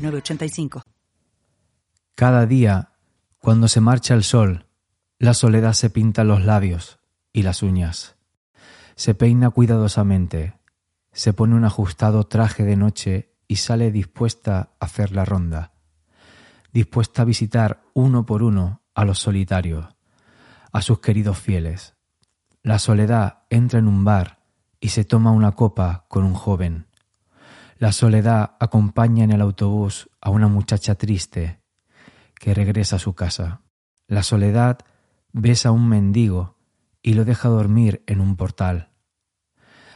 906985. Cada día, cuando se marcha el sol, la soledad se pinta los labios y las uñas. Se peina cuidadosamente, se pone un ajustado traje de noche y sale dispuesta a hacer la ronda, dispuesta a visitar uno por uno a los solitarios, a sus queridos fieles. La soledad entra en un bar y se toma una copa con un joven. La soledad acompaña en el autobús a una muchacha triste que regresa a su casa. La soledad besa a un mendigo y lo deja dormir en un portal.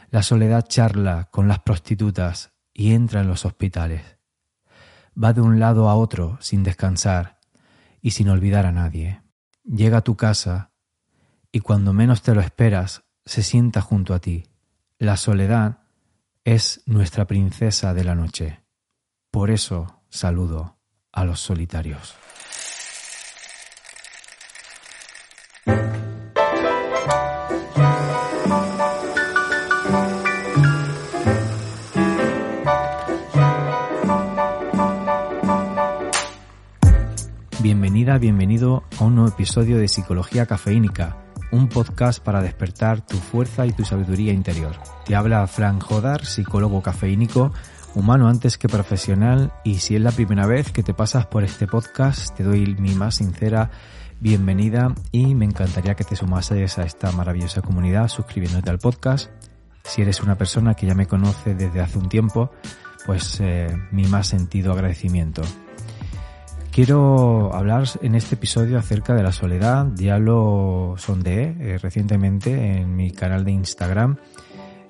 La soledad charla con las prostitutas y entra en los hospitales. Va de un lado a otro sin descansar y sin olvidar a nadie. Llega a tu casa y cuando menos te lo esperas se sienta junto a ti. La soledad es nuestra princesa de la noche. Por eso saludo a los solitarios. Bienvenida, bienvenido a un nuevo episodio de Psicología Cafeínica un podcast para despertar tu fuerza y tu sabiduría interior. Te habla Frank Jodar, psicólogo cafeínico, humano antes que profesional, y si es la primera vez que te pasas por este podcast, te doy mi más sincera bienvenida y me encantaría que te sumases a esta maravillosa comunidad suscribiéndote al podcast. Si eres una persona que ya me conoce desde hace un tiempo, pues eh, mi más sentido agradecimiento. Quiero hablar en este episodio acerca de la soledad. Ya lo sondeé eh, recientemente en mi canal de Instagram.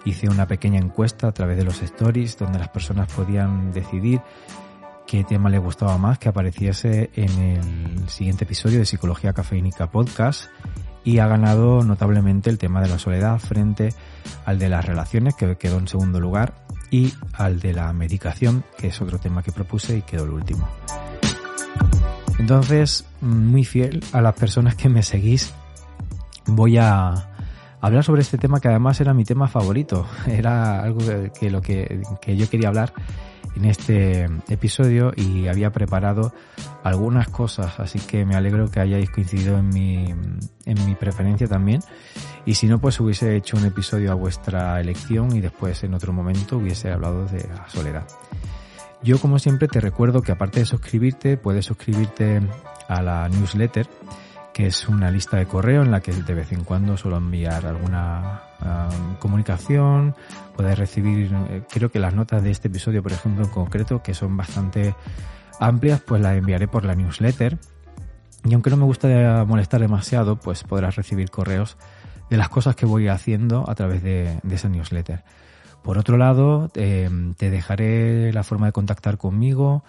Hice una pequeña encuesta a través de los stories donde las personas podían decidir qué tema les gustaba más que apareciese en el siguiente episodio de Psicología Cafeínica Podcast y ha ganado notablemente el tema de la soledad frente al de las relaciones que quedó en segundo lugar y al de la medicación que es otro tema que propuse y quedó el último. Entonces, muy fiel a las personas que me seguís, voy a hablar sobre este tema que además era mi tema favorito. Era algo que, lo que, yo quería hablar en este episodio y había preparado algunas cosas, así que me alegro que hayáis coincidido en mi, en mi preferencia también. Y si no, pues hubiese hecho un episodio a vuestra elección y después en otro momento hubiese hablado de la soledad. Yo como siempre te recuerdo que aparte de suscribirte, puedes suscribirte a la newsletter, que es una lista de correo en la que de vez en cuando suelo enviar alguna comunicación, puedes recibir, eh, creo que las notas de este episodio, por ejemplo, en concreto, que son bastante amplias, pues las enviaré por la newsletter. Y aunque no me gusta molestar demasiado, pues podrás recibir correos de las cosas que voy haciendo a través de esa newsletter. Por otro lado, eh, te dejaré la forma de contactar conmigo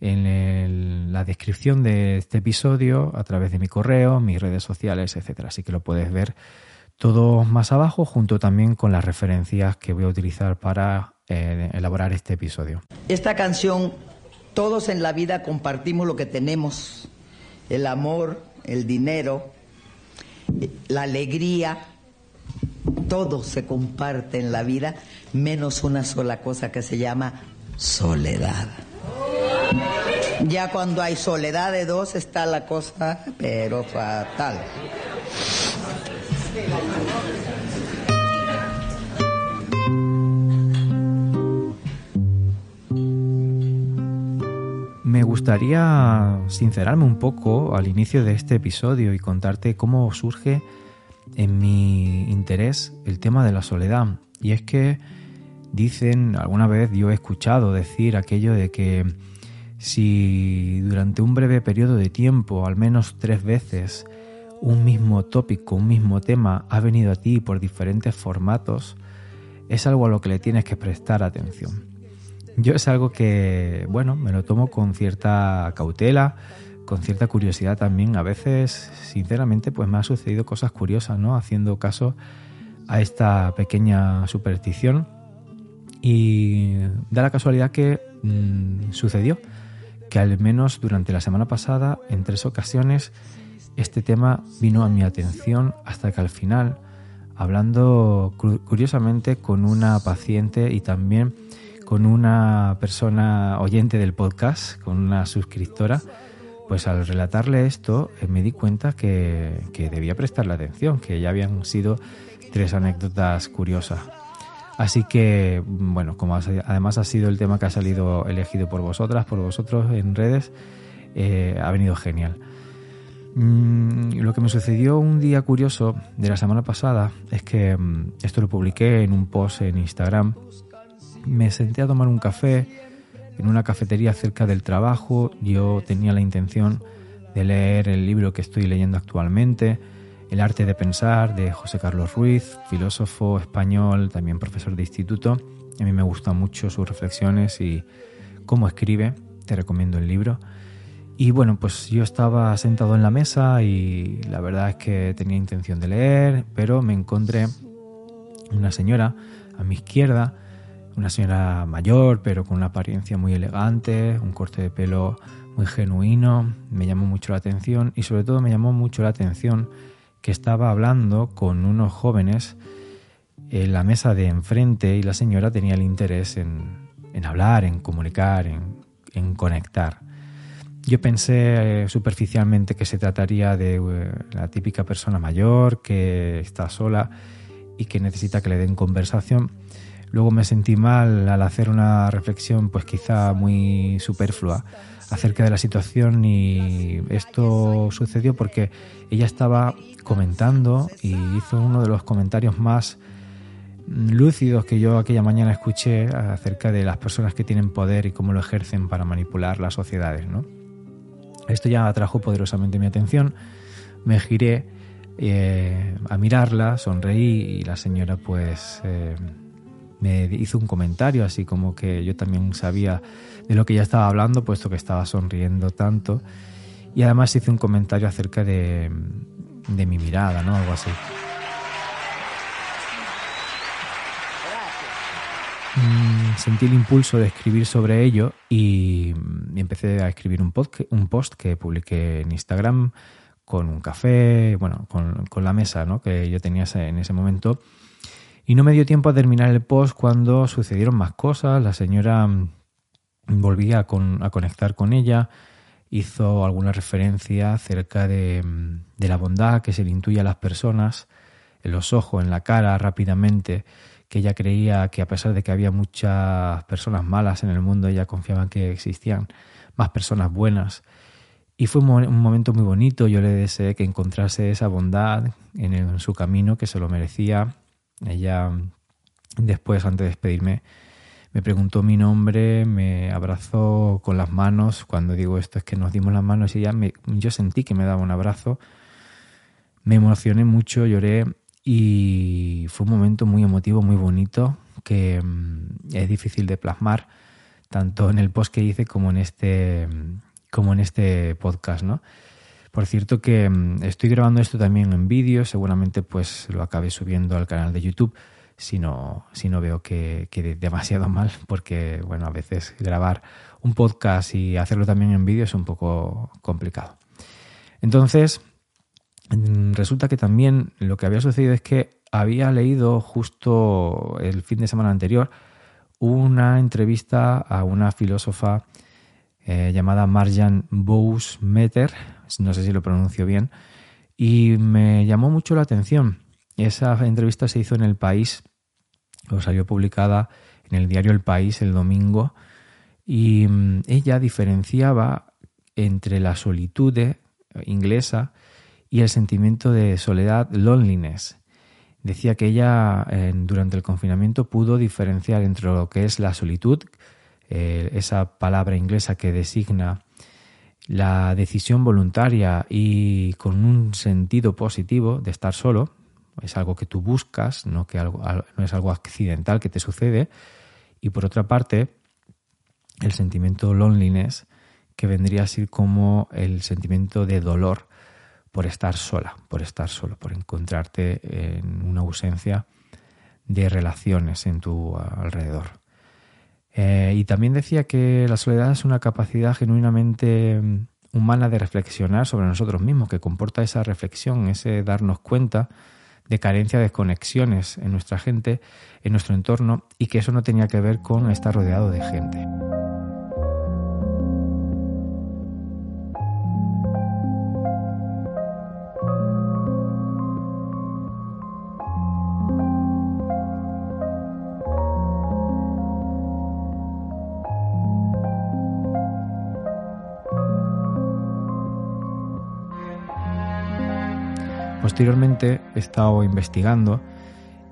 en la descripción de este episodio a través de mi correo, mis redes sociales, etcétera. Así que lo puedes ver todo más abajo, junto también con las referencias que voy a utilizar para eh, elaborar este episodio. Esta canción, todos en la vida compartimos lo que tenemos, el amor, el dinero, la alegría, todo se comparte en la vida, menos una sola cosa que se llama soledad. Ya cuando hay soledad de dos está la cosa, pero fatal. Me gustaría sincerarme un poco al inicio de este episodio y contarte cómo surge en mi interés el tema de la soledad. Y es que dicen, alguna vez yo he escuchado decir aquello de que si durante un breve periodo de tiempo, al menos tres veces, un mismo tópico, un mismo tema ha venido a ti por diferentes formatos, es algo a lo que le tienes que prestar atención. yo es algo que, bueno, me lo tomo con cierta cautela, con cierta curiosidad también. A veces, sinceramente, pues me ha sucedido cosas curiosas, ¿no? Haciendo caso a esta pequeña superstición. Y da la casualidad que mm, sucedió que al menos durante la semana pasada, en tres ocasiones, este tema vino a mi atención hasta que al final, hablando curiosamente con una paciente y también con una persona oyente del podcast, con una suscriptora, pues al relatarle esto eh, me di cuenta que, que debía prestarle atención, que ya habían sido tres anécdotas curiosas. Así que, bueno, como además ha sido el tema que ha salido elegido por vosotras, por vosotros en redes, eh, ha venido genial. Mm, lo que me sucedió un día curioso de la semana pasada es que mm, esto lo publiqué en un post en Instagram. Me senté a tomar un café en una cafetería cerca del trabajo. Yo tenía la intención de leer el libro que estoy leyendo actualmente, El arte de pensar, de José Carlos Ruiz, filósofo español, también profesor de instituto. A mí me gustan mucho sus reflexiones y cómo escribe. Te recomiendo el libro. Y bueno, pues yo estaba sentado en la mesa y la verdad es que tenía intención de leer, pero me encontré una señora a mi izquierda, una señora mayor, pero con una apariencia muy elegante, un corte de pelo muy genuino, me llamó mucho la atención y sobre todo me llamó mucho la atención que estaba hablando con unos jóvenes en la mesa de enfrente y la señora tenía el interés en, hablar, en comunicar, en conectar. Yo pensé eh, superficialmente que se trataría de eh, la típica persona mayor que está sola y que necesita que le den conversación. Luego me sentí mal al hacer una reflexión pues quizá muy superflua acerca de la situación y esto sucedió porque ella estaba comentando y hizo uno de los comentarios más lúcidos que yo aquella mañana escuché acerca de las personas que tienen poder y cómo lo ejercen para manipular las sociedades, ¿no? Esto ya atrajo poderosamente mi atención. Me giré eh, a mirarla, sonreí y la señora pues eh, me hizo un comentario así como que yo también sabía de lo que ella estaba hablando puesto que estaba sonriendo tanto y además hice un comentario acerca de, de mi mirada, ¿no? Algo así. Mm, sentí el impulso de escribir sobre ello y empecé a escribir un, un post que publiqué en Instagram con un café, bueno, con, la mesa ¿no? que yo tenía en ese momento. Y no me dio tiempo a terminar el post cuando sucedieron más cosas. La señora volvía a, a conectar con ella, hizo alguna referencia acerca de, de la bondad que se le intuye a las personas, en los ojos, en la cara, rápidamente que ella creía que a pesar de que había muchas personas malas en el mundo, ella confiaba en que existían más personas buenas. Y fue un momento muy bonito, yo le deseé que encontrase esa bondad en, su camino, que se lo merecía. Ella después, antes de despedirme, me preguntó mi nombre, me abrazó con las manos. Cuando digo esto es que nos dimos las manos y ella me, yo sentí que me daba un abrazo. Me emocioné mucho, lloré y fue un momento muy emotivo, muy bonito, que mm, es difícil de plasmar tanto en el post que hice como en este, como en este podcast, ¿no? Por cierto que mm, estoy grabando esto también en vídeo, seguramente pues lo acabe subiendo al canal de YouTube si no, veo que quede demasiado mal, porque bueno, a veces grabar un podcast y hacerlo también en vídeo es un poco complicado. Entonces, Mm, resulta que también lo que había sucedido es que había leído justo el fin de semana anterior una entrevista a una filósofa eh, llamada Marjan Bous-Meter, no sé si lo pronuncio bien, y me llamó mucho la atención. Esa entrevista se hizo en El País, salió publicada en el diario El País el domingo, y mm, ella diferenciaba entre la solitud inglesa y el sentimiento de soledad, loneliness. Decía que ella durante el confinamiento pudo diferenciar entre lo que es la solitud, eh, esa palabra inglesa que designa la decisión voluntaria y con un sentido positivo de estar solo, es algo que tú buscas, no, que algo, no es algo accidental que te sucede, y por otra parte, el sentimiento loneliness, que vendría a ser como el sentimiento de dolor por estar sola, por estar solo, por encontrarte en una ausencia de relaciones en tu alrededor. Eh, y también decía que la soledad es una capacidad genuinamente mm, humana de reflexionar sobre nosotros mismos, que comporta esa reflexión, ese darnos cuenta de carencia de conexiones en nuestra gente, en nuestro entorno, y que eso no tenía que ver con estar rodeado de gente. Posteriormente he estado investigando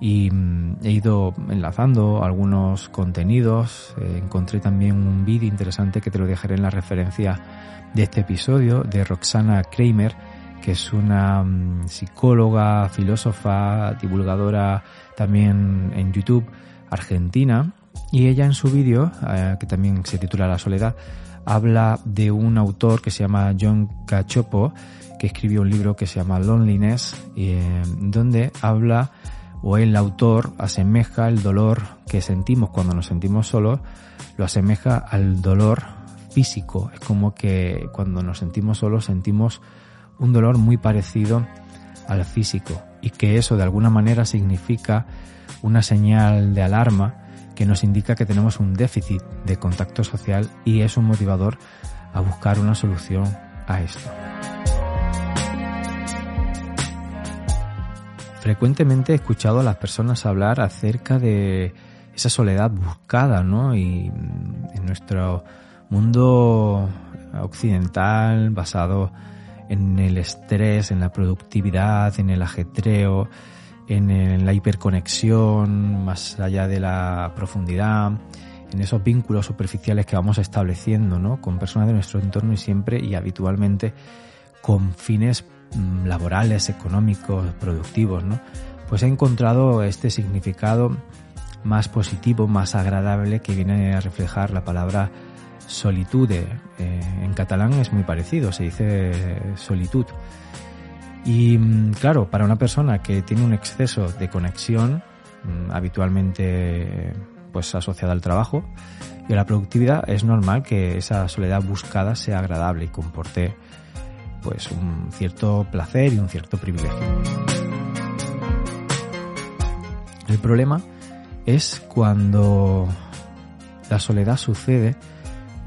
y mm, he ido enlazando algunos contenidos. Eh, encontré también un vídeo interesante que te lo dejaré en la referencia de este episodio de Roxana Kramer, que es una mm, psicóloga, filósofa, divulgadora también en YouTube argentina. Y ella en su vídeo, eh, que también se titula La soledad, habla de un autor que se llama John Cachopo, que escribió un libro que se llama Loneliness, eh, donde habla o el autor asemeja el dolor que sentimos cuando nos sentimos solos, lo asemeja al dolor físico. Es como que cuando nos sentimos solos sentimos un dolor muy parecido al físico y que eso de alguna manera significa una señal de alarma que nos indica que tenemos un déficit de contacto social y es un motivador a buscar una solución a esto. Frecuentemente he escuchado a las personas hablar acerca de esa soledad buscada, ¿no? Y en nuestro mundo occidental basado en el estrés, en la productividad, en el ajetreo, en, la hiperconexión, más allá de la profundidad, en esos vínculos superficiales que vamos estableciendo, ¿no? Con personas de nuestro entorno y siempre y habitualmente con fines Mm, laborales, económicos, productivos, ¿no? Pues he encontrado este significado más positivo, más agradable que viene a reflejar la palabra solitude. Eh, en catalán es muy parecido, se dice solitud. Y mm, claro, para una persona que tiene un exceso de conexión, mm, habitualmente pues asociada al trabajo y a la productividad, es normal que esa soledad buscada sea agradable y comporte pues un cierto placer y un cierto privilegio. El problema es cuando la soledad sucede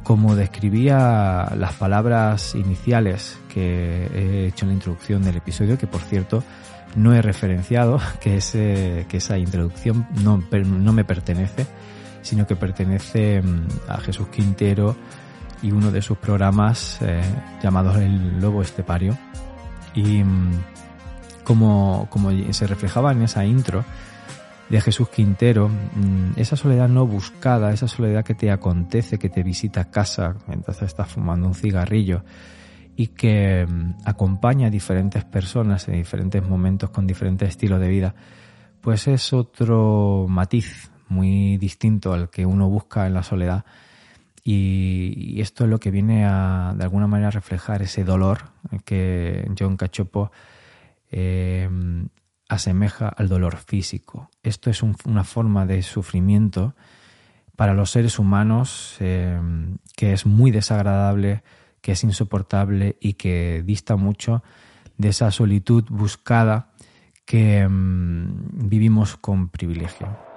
como describía las palabras iniciales que he hecho en la introducción del episodio, que por cierto no he referenciado, que, ese, que esa introducción no, no me pertenece, sino que pertenece mm, a Jesús Quintero, y uno de sus programas eh, llamado El Lobo Estepario. Y mm, como, como se reflejaba en esa intro de Jesús Quintero, mm, esa soledad no buscada, esa soledad que te acontece, que te visita a casa mientras estás fumando un cigarrillo y que mm, acompaña a diferentes personas en diferentes momentos con diferentes estilos de vida, pues es otro matiz muy distinto al que uno busca en la soledad y, esto es lo que viene a, de alguna manera, a reflejar ese dolor que John Cachopo eh, asemeja al dolor físico. Esto es una forma de sufrimiento para los seres humanos eh, que es muy desagradable, que es insoportable y que dista mucho de esa solitud buscada que mm, vivimos con privilegio.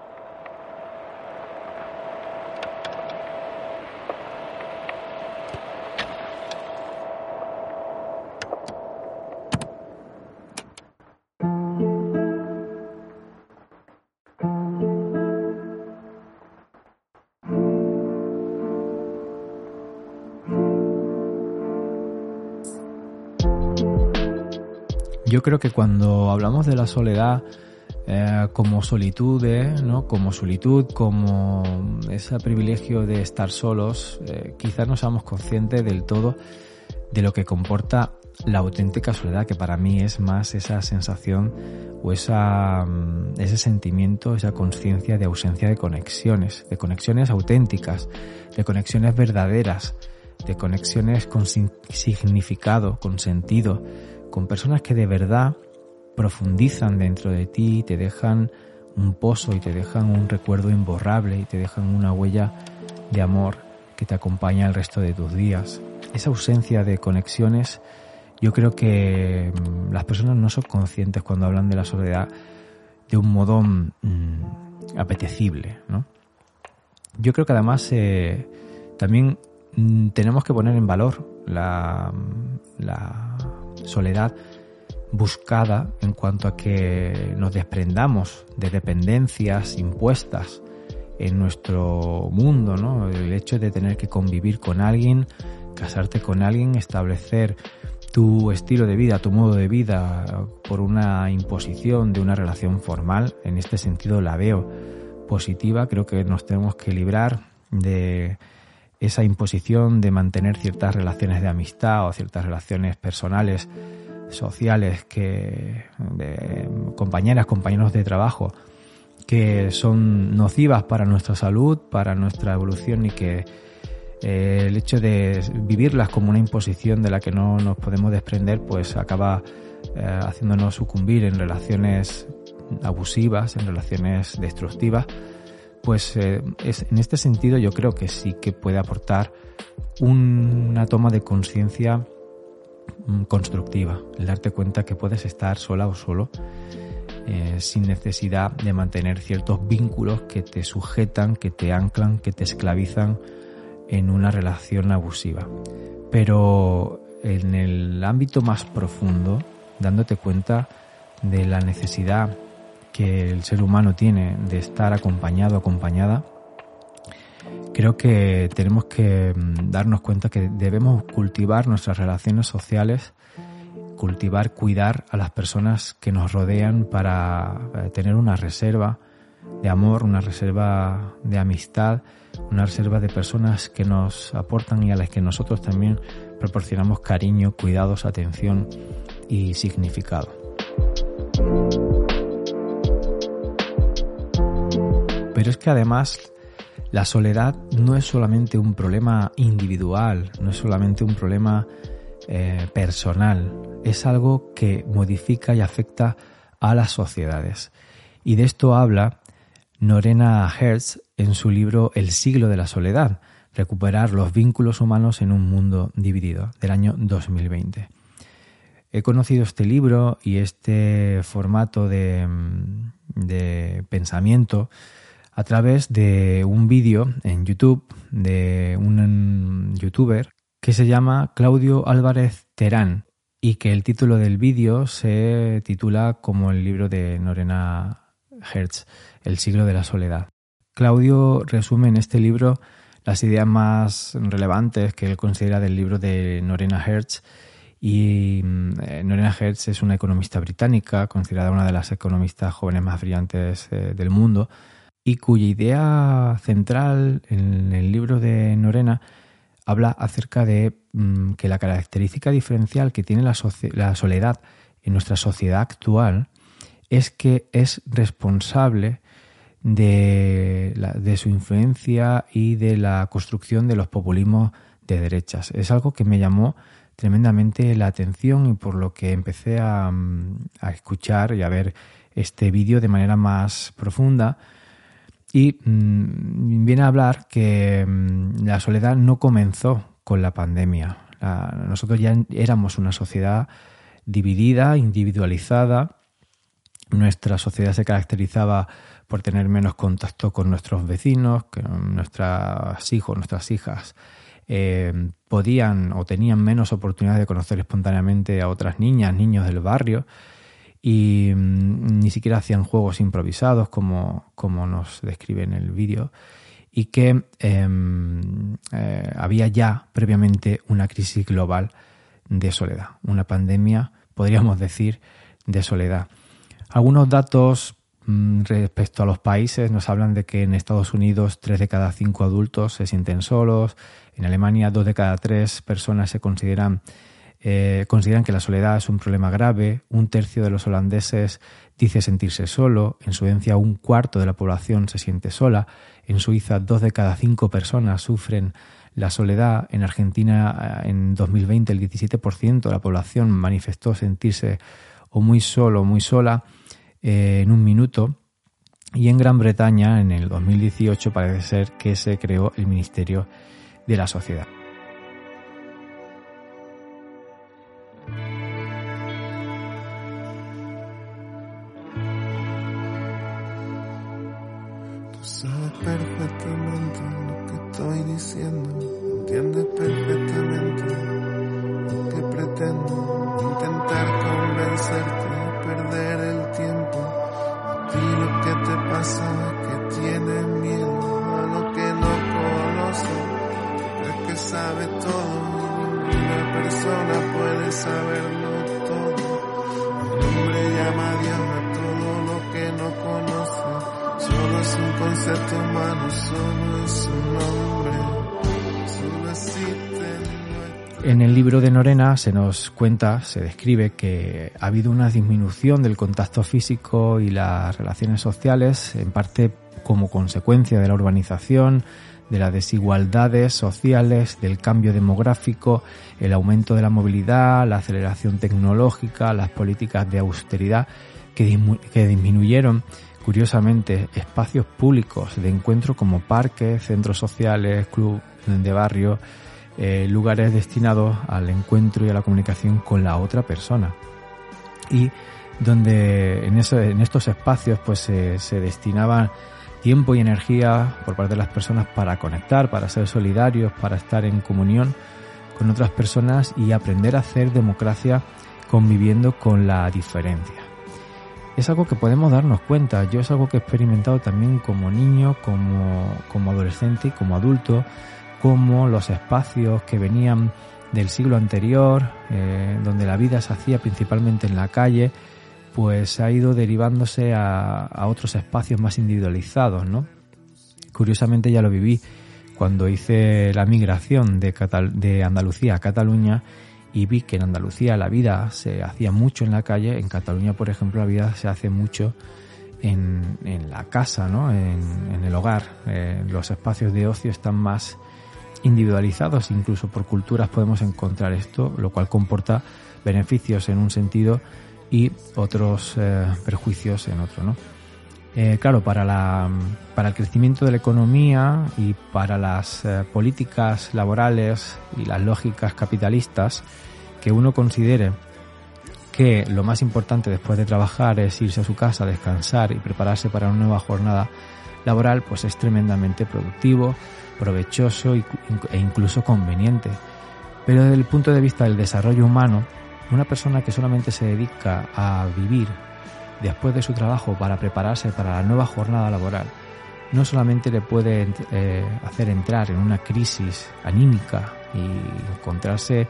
Yo creo que cuando hablamos de la soledad eh, como solitud, ¿no? como solitud, como ese privilegio de estar solos, eh, quizás no seamos conscientes del todo de lo que comporta la auténtica soledad, que para mí es más esa sensación o esa, mm, ese sentimiento, esa conciencia de ausencia de conexiones, de conexiones auténticas, de conexiones verdaderas, de conexiones con significado, con sentido, con personas que de verdad profundizan dentro de ti te dejan un pozo y te dejan un recuerdo imborrable y te dejan una huella de amor que te acompaña el resto de tus días. Esa ausencia de conexiones, yo creo que mm, las personas no son conscientes cuando hablan de la soledad de un modo mm, apetecible, ¿no? Yo creo que además eh, también mm, tenemos que poner en valor la, la soledad buscada en cuanto a que nos desprendamos de dependencias impuestas en nuestro mundo, ¿no? El hecho de tener que convivir con alguien, casarte con alguien, establecer tu estilo de vida, tu modo de vida por una imposición de una relación formal, en este sentido la veo positiva, creo que nos tenemos que librar de esa imposición de mantener ciertas relaciones de amistad o ciertas relaciones personales, sociales, que de compañeras, compañeros de trabajo, que son nocivas para nuestra salud, para nuestra evolución y que eh, el hecho de vivirlas como una imposición de la que no nos podemos desprender, pues acaba eh, haciéndonos sucumbir en relaciones abusivas, en relaciones destructivas, pues eh, es, en este sentido yo creo que sí que puede aportar una toma de conciencia mm, constructiva, el darte cuenta que puedes estar sola o solo eh, sin necesidad de mantener ciertos vínculos que te sujetan, que te anclan, que te esclavizan en una relación abusiva. Pero en el ámbito más profundo, dándote cuenta de la necesidad que el ser humano tiene de estar acompañado, acompañada, creo que tenemos que mm, darnos cuenta que debemos cultivar nuestras relaciones sociales cultivar, cuidar a las personas que nos rodean para eh, tener una reserva de amor, una reserva de amistad, una reserva de personas que nos aportan y a las que nosotros también proporcionamos cariño, cuidados, atención y significado. Pero es que además la soledad no es solamente un problema individual, no es solamente un problema eh, personal, es algo que modifica y afecta a las sociedades. Y de esto habla Norena Hertz en su libro El siglo de la soledad, recuperar los vínculos humanos en un mundo dividido, del año 2020. He conocido este libro y este formato de, de pensamiento a través de un vídeo en YouTube de un youtuber que se llama Claudio Álvarez Terán y que el título del vídeo se titula como el libro de Norena Hertz, El siglo de la soledad. Claudio resume en este libro las ideas más relevantes que él considera del libro de Norena Hertz y eh, Norena Hertz es una economista británica, considerada una de las economistas jóvenes más brillantes eh, del mundo y cuya idea central en el libro de Norena habla acerca de mm, que la característica diferencial que tiene la, soledad en nuestra sociedad actual es que es responsable de, su influencia y de la construcción de los populismos de derechas. Es algo que me llamó tremendamente la atención y por lo que empecé a, mm, a escuchar y a ver este vídeo de manera más profunda y mm, viene a hablar que mm, la soledad no comenzó con la pandemia. nosotros ya éramos una sociedad dividida, individualizada. Nuestra sociedad se caracterizaba por tener menos contacto con nuestros vecinos, que nuestros hijos, nuestras hijas eh, podían o tenían menos oportunidad de conocer espontáneamente a otras niñas, niños del barrio y mm, ni siquiera hacían juegos improvisados como, como nos describe en el vídeo y que em, eh, había ya previamente una crisis global de soledad, una pandemia, podríamos decir, de soledad. Algunos datos mm, respecto a los países nos hablan de que en Estados Unidos tres de cada cinco adultos se sienten solos, en Alemania dos de cada tres personas se consideran eh, consideran que la soledad es un problema grave, un tercio de los holandeses dice sentirse solo, en Suecia un cuarto de la población se siente sola, en Suiza dos de cada cinco personas sufren la soledad, en Argentina eh, en 2020 el 17% de la población manifestó sentirse o muy solo o muy sola eh, en un minuto. Y en Gran Bretaña en el 2018 parece ser que se creó el Ministerio de la Sociedad. Sabes todo persona puede saberlo todo. A Dios a todo lo que no conoce. Solo es un concepto humano, solo es nombre, En el libro de Norena se nos cuenta, se describe que ha habido una disminución del contacto físico y las relaciones sociales, en parte como consecuencia de la urbanización, de las desigualdades sociales, del cambio demográfico, el aumento de la movilidad, la aceleración tecnológica, las políticas de austeridad que, que disminuyeron curiosamente espacios públicos de encuentro como parques, centros sociales, clubes de barrio, eh, lugares destinados al encuentro y a la comunicación con la otra persona. Y donde en, eso, en estos espacios pues se, se destinaba tiempo y energía por parte de las personas para conectar, para ser solidarios, para estar en comunión con otras personas y aprender a hacer democracia conviviendo con la diferencia es algo que podemos darnos cuenta. Yo es algo que he experimentado también como niño, como, como adolescente como adulto, como los espacios que venían del siglo anterior, eh, donde la vida se hacía principalmente en la calle, pues ha ido derivándose a, otros espacios más individualizados, ¿no? Curiosamente ya lo viví cuando hice la migración de, Andalucía a Cataluña y vi que en Andalucía la vida se hacía mucho en la calle, en Cataluña, por ejemplo, la vida se hace mucho en, la casa, ¿no? en, en el hogar. Eh, los espacios de ocio están más individualizados, incluso por culturas podemos encontrar esto, lo cual comporta beneficios en un sentido y otros eh, perjuicios en otro, ¿no? Eh, claro, para, la, para el crecimiento de la economía y para las eh, políticas laborales y las lógicas capitalistas, que uno considere que lo más importante después de trabajar es irse a su casa, descansar y prepararse para una nueva jornada laboral, pues es tremendamente productivo, provechoso e incluso conveniente. Pero desde el punto de vista del desarrollo humano, una persona que solamente se dedica a vivir después de su trabajo para prepararse para la nueva jornada laboral, no solamente le puede eh, hacer entrar en una crisis anímica y encontrarse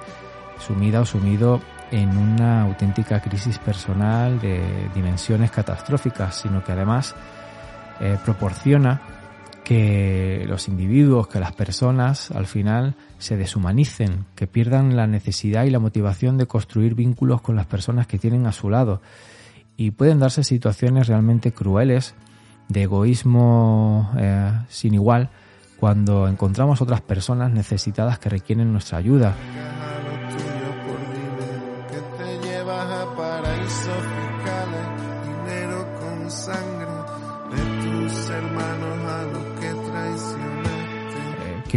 sumida o sumido en una auténtica crisis personal de dimensiones catastróficas, sino que además eh, proporciona que los individuos, que las personas al final se deshumanicen, que pierdan la necesidad y la motivación de construir vínculos con las personas que tienen a su lado. Y pueden darse situaciones realmente crueles de egoísmo eh, sin igual cuando encontramos otras personas necesitadas que requieren nuestra ayuda.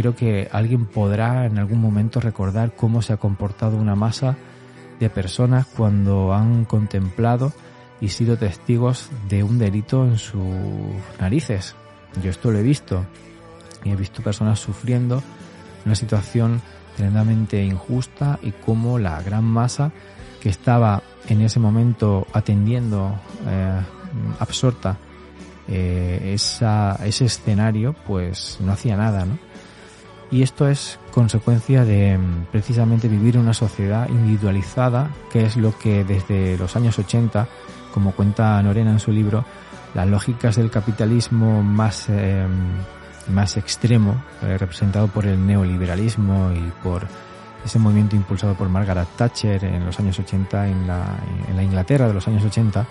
Creo que alguien podrá en algún momento recordar cómo se ha comportado una masa de personas cuando han contemplado y sido testigos de un delito en sus narices. Yo esto lo he visto y he visto personas sufriendo una situación tremendamente injusta y cómo la gran masa que estaba en ese momento atendiendo eh, absorta eh, esa, ese escenario pues no hacía nada, ¿no? Y esto es consecuencia de mm, precisamente vivir una sociedad individualizada, que es lo que desde los años 80, como cuenta Norena en su libro, las lógicas del capitalismo más, em, más extremo, eh, representado por el neoliberalismo y por ese movimiento impulsado por Margaret Thatcher en los años 80 en la, en la Inglaterra de los años 80,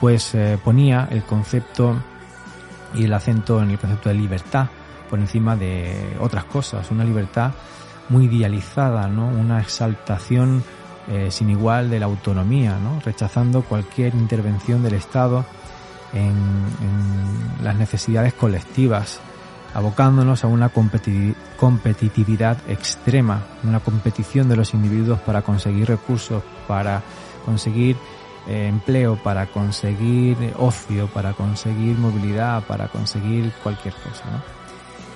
pues eh, ponía el concepto y el acento en el concepto de libertad por encima de otras cosas, una libertad muy idealizada, ¿no? una exaltación eh, sin igual de la autonomía, ¿no? rechazando cualquier intervención del Estado en, las necesidades colectivas, abocándonos a una competitividad extrema, una competición de los individuos para conseguir recursos, para conseguir eh, empleo, para conseguir ocio, para conseguir movilidad, para conseguir cualquier cosa.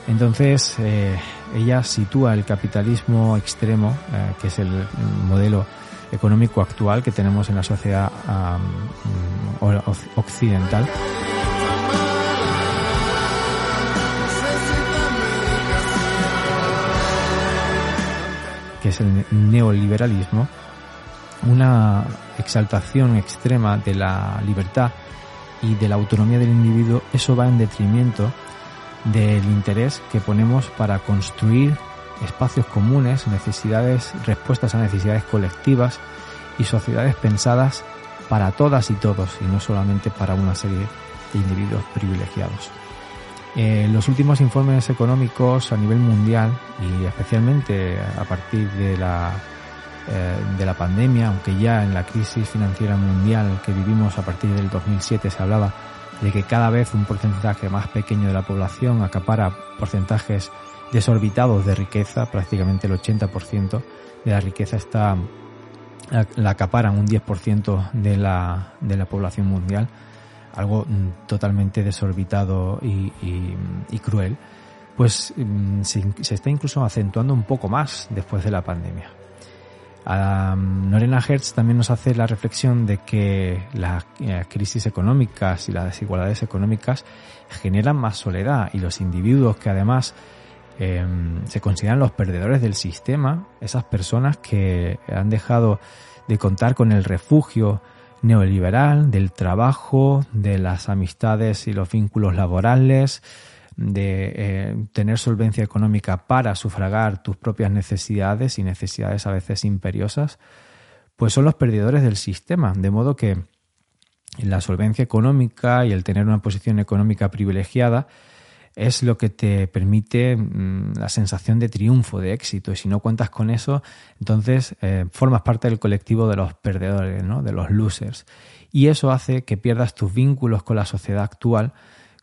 Entonces, eh, ella sitúa el capitalismo extremo, eh, que es el modelo económico actual que tenemos en la sociedad um, occidental. que es el neoliberalismo, una exaltación extrema de la libertad y de la autonomía del individuo, eso va en detrimento del interés que ponemos para construir espacios comunes, necesidades, respuestas a necesidades colectivas y sociedades pensadas para todas y todos y no solamente para una serie de individuos privilegiados. Eh, los últimos informes económicos a nivel mundial y especialmente a partir de la eh, de la pandemia, aunque ya en la crisis financiera mundial que vivimos a partir del 2007 se hablaba de que cada vez un porcentaje más pequeño de la población acapara porcentajes desorbitados de riqueza, prácticamente el 80% de la riqueza está la acaparan un 10% de la, de la población mundial, algo mm, totalmente desorbitado y, y, cruel, pues mm, se, está incluso acentuando un poco más después de la pandemia. Norena Hertz también nos hace la reflexión de que las eh, crisis económicas y las desigualdades económicas generan más soledad y los individuos que además em, se consideran los perdedores del sistema, esas personas que han dejado de contar con el refugio neoliberal, del trabajo, de las amistades y los vínculos laborales, de eh, tener solvencia económica para sufragar tus propias necesidades y necesidades a veces imperiosas, pues son los perdedores del sistema. De modo que la solvencia económica y el tener una posición económica privilegiada es lo que te permite mm, la sensación de triunfo, de éxito. Y si no cuentas con eso, entonces eh, formas parte del colectivo de los perdedores, ¿no? de los losers. Y eso hace que pierdas tus vínculos con la sociedad actual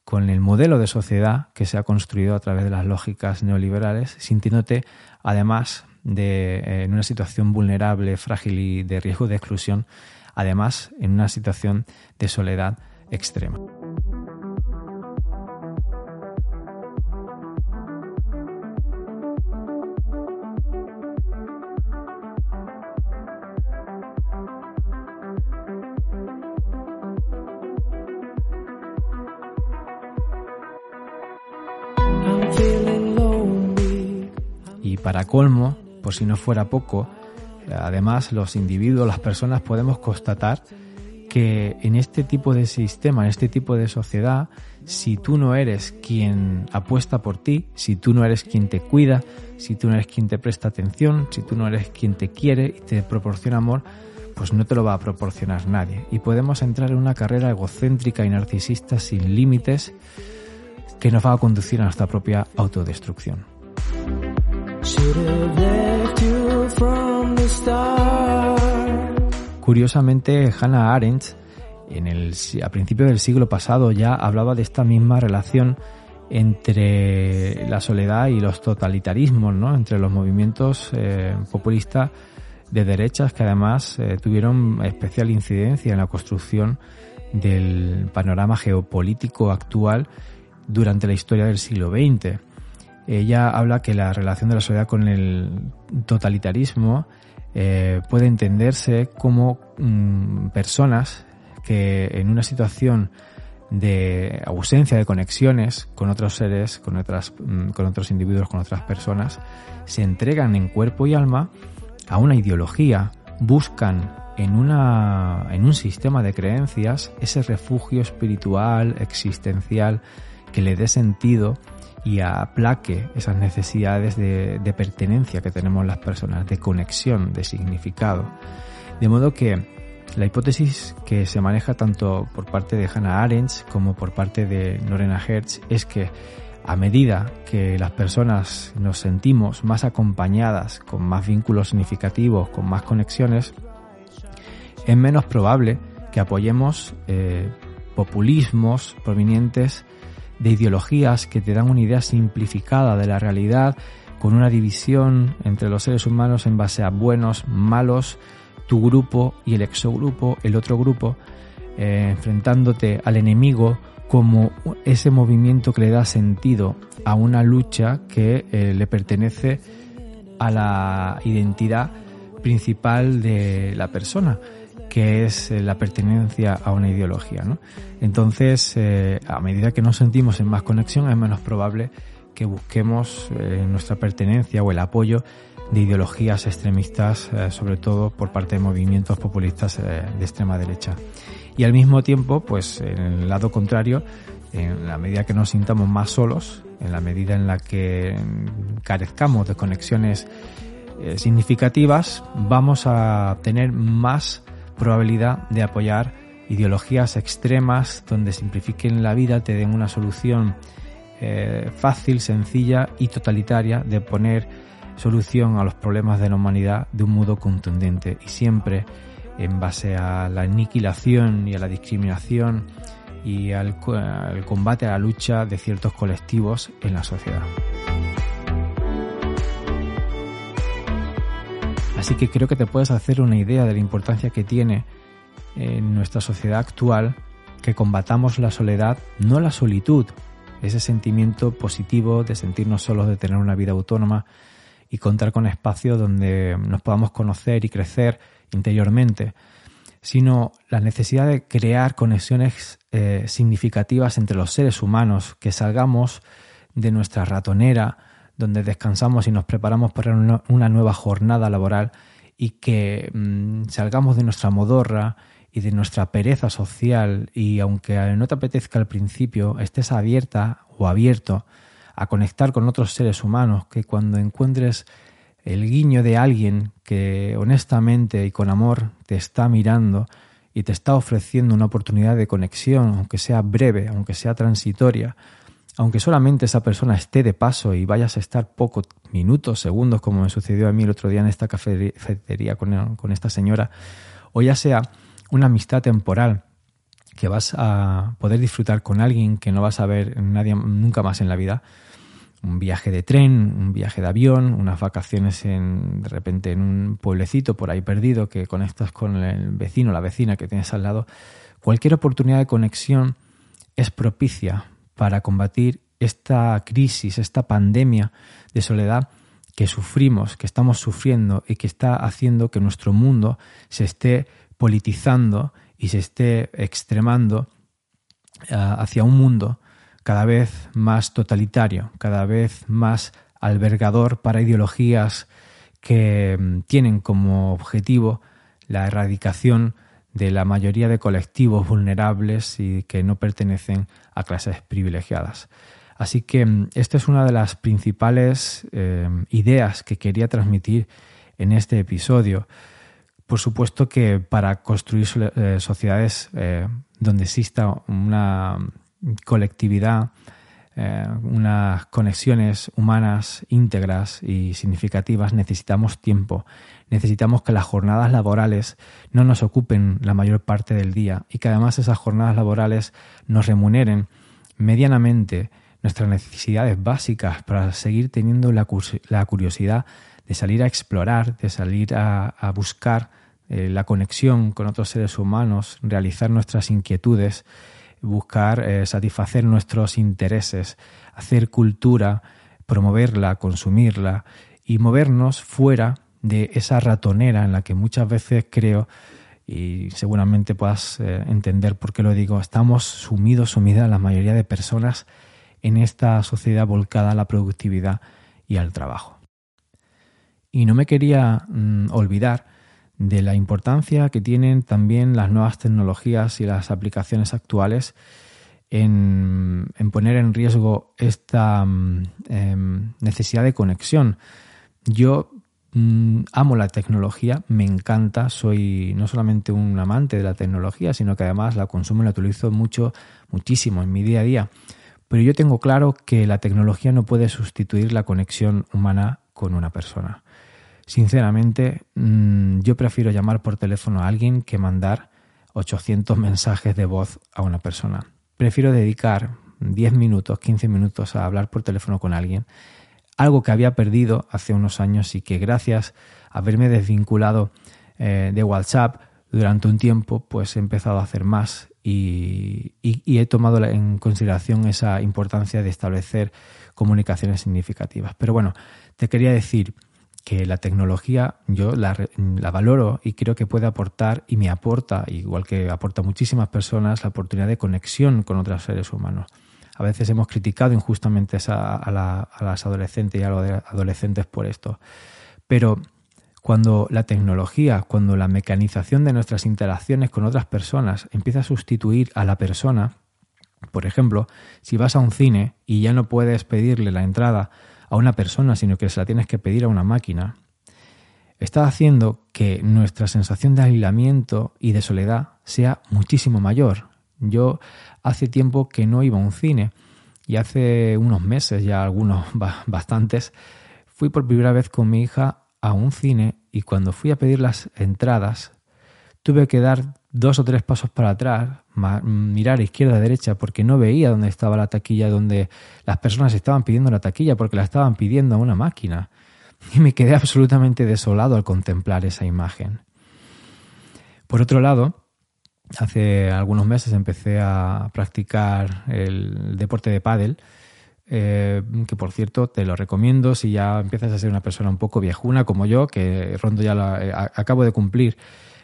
con el modelo de sociedad que se ha construido a través de las lógicas neoliberales, sintiéndote además de eh, en una situación vulnerable, frágil y de riesgo de exclusión, además en una situación de soledad extrema. Colmo, por si no fuera poco, además los individuos, las personas podemos constatar que en este tipo de sistema, en este tipo de sociedad, si tú no eres quien apuesta por ti, si tú no eres quien te cuida, si tú no eres quien te presta atención, si tú no eres quien te quiere y te proporciona amor, pues no te lo va a proporcionar nadie. Y podemos entrar en una carrera egocéntrica y narcisista sin límites que nos va a conducir a nuestra propia autodestrucción. Curiosamente, Hannah Arendt, en el, a principios del siglo pasado, ya hablaba de esta misma relación entre la soledad y los totalitarismos, ¿no? entre los movimientos eh, populistas de derechas que además eh, tuvieron especial incidencia en la construcción del panorama geopolítico actual durante la historia del siglo XX. Ella habla que la relación de la sociedad con el totalitarismo eh, puede entenderse como mm, personas que en una situación de ausencia de conexiones con otros seres, con otras, mm, con otros individuos, con otras personas, se entregan en cuerpo y alma a una ideología, buscan en una, en un sistema de creencias ese refugio espiritual, existencial, que le dé sentido y aplaque esas necesidades de, pertenencia que tenemos las personas, de conexión, de significado. De modo que la hipótesis que se maneja tanto por parte de Hannah Arendt como por parte de Lorena Hertz es que a medida que las personas nos sentimos más acompañadas, con más vínculos significativos, con más conexiones, es menos probable que apoyemos eh, populismos provenientes de ideologías que te dan una idea simplificada de la realidad, con una división entre los seres humanos en base a buenos, malos, tu grupo y el exogrupo, el otro grupo, eh, enfrentándote al enemigo como ese movimiento que le da sentido a una lucha que eh, le pertenece a la identidad principal de la persona, que es eh, la pertenencia a una ideología. Entonces, a medida que nos sentimos en más conexión, es menos probable que busquemos nuestra pertenencia o el apoyo de ideologías extremistas, eh, sobre todo por parte de movimientos populistas eh, de extrema derecha. Y al mismo tiempo, pues en el lado contrario, en la medida que nos sintamos más solos, en la medida en la que carezcamos de conexiones eh, significativas, vamos a tener más probabilidad de apoyar ideologías extremas donde simplifiquen la vida, te den una solución fácil, sencilla y totalitaria de poner solución a los problemas de la humanidad de un modo contundente y siempre en base a la aniquilación y a la discriminación y al, combate a la lucha de ciertos colectivos en la sociedad. Así que creo que te puedes hacer una idea de la importancia que tiene en nuestra sociedad actual que combatamos la soledad, no la solitud, ese sentimiento positivo de sentirnos solos, de tener una vida autónoma, y contar con espacios donde nos podamos conocer y crecer interiormente, sino la necesidad de crear conexiones eh, significativas entre los seres humanos, que salgamos de nuestra ratonera, donde descansamos y nos preparamos para una, nueva jornada laboral y que mm, salgamos de nuestra modorra y de nuestra pereza social y aunque no te apetezca al principio, estés abierta o abierto a conectar con otros seres humanos, que cuando encuentres el guiño de alguien que honestamente y con amor te está mirando y te está ofreciendo una oportunidad de conexión, aunque sea breve, aunque sea transitoria, aunque solamente esa persona esté de paso y vayas a estar pocos minutos, segundos, como me sucedió a mí el otro día en esta cafetería con, con esta señora, o ya sea una amistad temporal que vas a poder disfrutar con alguien que no vas a ver nadie, nunca más en la vida, un viaje de tren, un viaje de avión, unas vacaciones en, de repente en un pueblecito por ahí perdido que conectas con el vecino, la vecina que tienes al lado, cualquier oportunidad de conexión es propicia para combatir esta crisis, esta pandemia de soledad que sufrimos, que estamos sufriendo y que está haciendo que nuestro mundo se esté politizando y se esté extremando eh, hacia un mundo cada vez más totalitario, cada vez más albergador para ideologías que mm, tienen como objetivo la erradicación de la mayoría de colectivos vulnerables y que no pertenecen a clases privilegiadas. Así que mm, esta es una de las principales eh, ideas que quería transmitir en este episodio. Por supuesto que para construir eh, sociedades eh, donde exista una colectividad, eh, unas conexiones humanas íntegras y significativas, necesitamos tiempo. Necesitamos que las jornadas laborales no nos ocupen la mayor parte del día y que además esas jornadas laborales nos remuneren medianamente nuestras necesidades básicas para seguir teniendo la, curiosidad de salir a explorar, de salir a, buscar eh, la conexión con otros seres humanos, realizar nuestras inquietudes buscar eh, satisfacer nuestros intereses, hacer cultura, promoverla, consumirla y movernos fuera de esa ratonera en la que muchas veces creo y seguramente puedas eh, entender por qué lo digo, estamos sumidos, sumidas la mayoría de personas en esta sociedad volcada a la productividad y al trabajo. Y no me quería mm, olvidar de la importancia que tienen también las nuevas tecnologías y las aplicaciones actuales en, poner en riesgo esta mm, em, necesidad de conexión. Yo mm, amo la tecnología, me encanta, soy no solamente un amante de la tecnología, sino que además la consumo y la utilizo mucho, muchísimo en mi día a día. Pero yo tengo claro que la tecnología no puede sustituir la conexión humana con una persona. Sinceramente, mm, yo prefiero llamar por teléfono a alguien que mandar 800 mensajes de voz a una persona. Prefiero dedicar 10 minutos, 15 minutos a hablar por teléfono con alguien, algo que había perdido hace unos años y que gracias a haberme desvinculado eh, de WhatsApp durante un tiempo, pues he empezado a hacer más y, y he tomado en consideración esa importancia de establecer comunicaciones significativas. Pero bueno, te quería decir, que la tecnología yo la, valoro y creo que puede aportar y me aporta, igual que aporta a muchísimas personas, la oportunidad de conexión con otros seres humanos. A veces hemos criticado injustamente a, las adolescentes y a los adolescentes por esto. Pero cuando la tecnología, cuando la mecanización de nuestras interacciones con otras personas empieza a sustituir a la persona, por ejemplo, si vas a un cine y ya no puedes pedirle la entrada a una persona, sino que se la tienes que pedir a una máquina, está haciendo que nuestra sensación de aislamiento y de soledad sea muchísimo mayor. Yo hace tiempo que no iba a un cine y hace unos meses, ya algunos bastantes, fui por primera vez con mi hija a un cine y cuando fui a pedir las entradas tuve que dar dos o tres pasos para atrás, mirar izquierda a derecha porque no veía dónde estaba la taquilla, donde las personas estaban pidiendo la taquilla porque la estaban pidiendo a una máquina. Y me quedé absolutamente desolado al contemplar esa imagen. Por otro lado, hace algunos meses empecé a practicar el deporte de pádel, eh, que por cierto te lo recomiendo si ya empiezas a ser una persona un poco viejuna como yo, que rondo ya la, eh, acabo de cumplir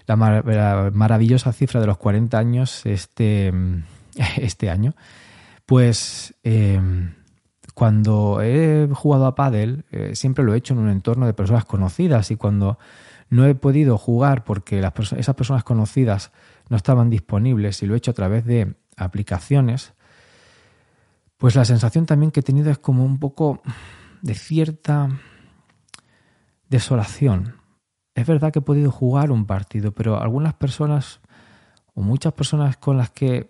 la, maravillosa cifra de los 40 años este, este año, pues eh, cuando he jugado a pádel eh, siempre lo he hecho en un entorno de personas conocidas y cuando no he podido jugar porque esas personas conocidas no estaban disponibles y lo he hecho a través de aplicaciones, pues la sensación también que he tenido es como un poco de cierta desolación es verdad que he podido jugar un partido, pero algunas personas o muchas personas con las que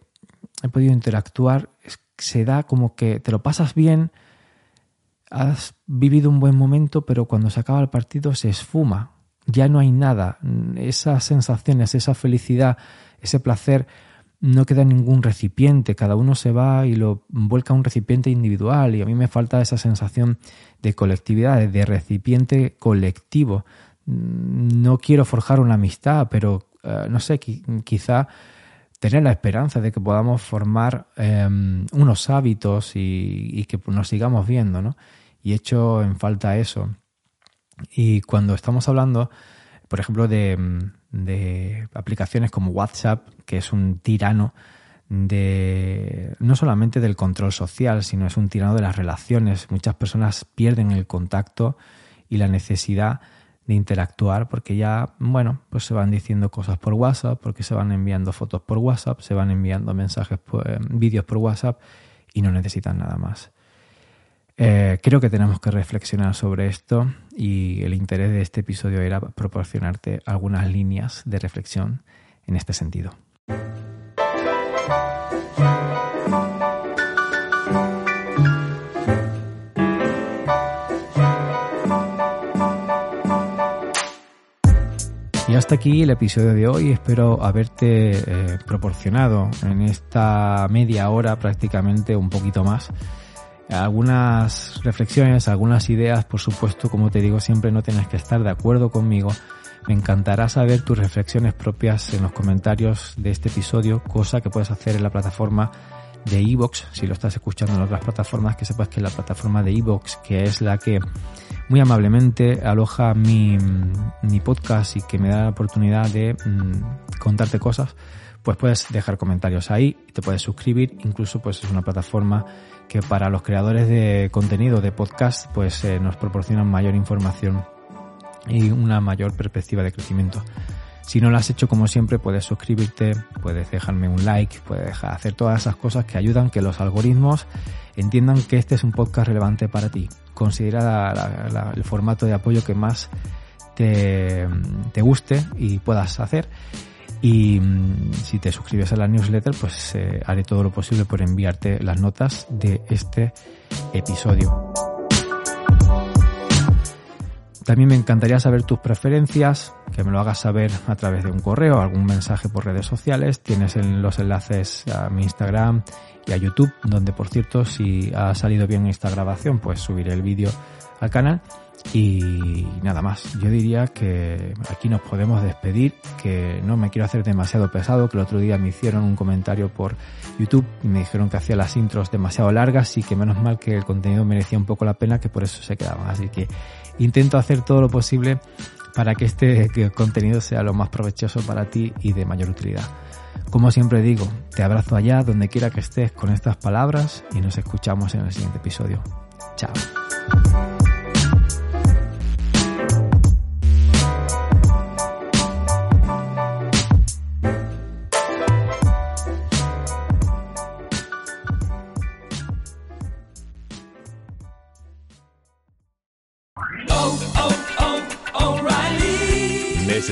he podido interactuar se da como que te lo pasas bien, has vivido un buen momento, pero cuando se acaba el partido se esfuma, ya no hay nada, esas sensaciones, esa felicidad, ese placer no queda en ningún recipiente, cada uno se va y lo vuelca a un recipiente individual y a mí me falta esa sensación de colectividad, de recipiente colectivo, no quiero forjar una amistad, pero eh, no sé, quizá tener la esperanza de que podamos formar em, unos hábitos y, que nos sigamos viendo, ¿no? Y hecho en falta eso. Y cuando estamos hablando, por ejemplo, de, de aplicaciones como WhatsApp, que es un tirano de no solamente del control social, sino es un tirano de las relaciones. Muchas personas pierden el contacto y la necesidad de interactuar porque ya, bueno, pues se van diciendo cosas por WhatsApp, porque se van enviando fotos por WhatsApp, se van enviando mensajes, eh, vídeos por WhatsApp y no necesitan nada más. Eh, creo que tenemos que reflexionar sobre esto y el interés de este episodio era proporcionarte algunas líneas de reflexión en este sentido. Y hasta aquí el episodio de hoy. Espero haberte eh, proporcionado en esta media hora prácticamente un poquito más algunas reflexiones, algunas ideas. Por supuesto, como te digo, siempre no tienes que estar de acuerdo conmigo. Me encantará saber tus reflexiones propias en los comentarios de este episodio, cosa que puedes hacer en la plataforma de Evox, si lo estás escuchando en otras plataformas, que sepas que la plataforma de Evox, que es la que muy amablemente aloja mi, podcast y que me da la oportunidad de mm, contarte cosas, pues puedes dejar comentarios ahí, te puedes suscribir, incluso pues es una plataforma que para los creadores de contenido de podcast pues eh, nos proporciona mayor información y una mayor perspectiva de crecimiento. Si no lo has hecho como siempre, puedes suscribirte, puedes dejarme un like, puedes hacer todas esas cosas que ayudan que los algoritmos entiendan que este es un podcast relevante para ti. Considera el formato de apoyo que más te, te guste y puedas hacer. Y mm, si te suscribes a la newsletter, pues eh, haré todo lo posible por enviarte las notas de este episodio. También me encantaría saber tus preferencias, que me lo hagas saber a través de un correo, algún mensaje por redes sociales. Tienes en los enlaces a mi Instagram y a YouTube, donde por cierto, si ha salido bien esta grabación, pues subiré el vídeo al canal. Y nada más, yo diría que aquí nos podemos despedir, que no me quiero hacer demasiado pesado, que el otro día me hicieron un comentario por YouTube y me dijeron que hacía las intros demasiado largas y que menos mal que el contenido merecía un poco la pena, que por eso se quedaban. Así que intento hacer todo lo posible para que este contenido sea lo más provechoso para ti y de mayor utilidad. Como siempre digo, te abrazo allá donde quiera que estés con estas palabras y nos escuchamos en el siguiente episodio. Chao.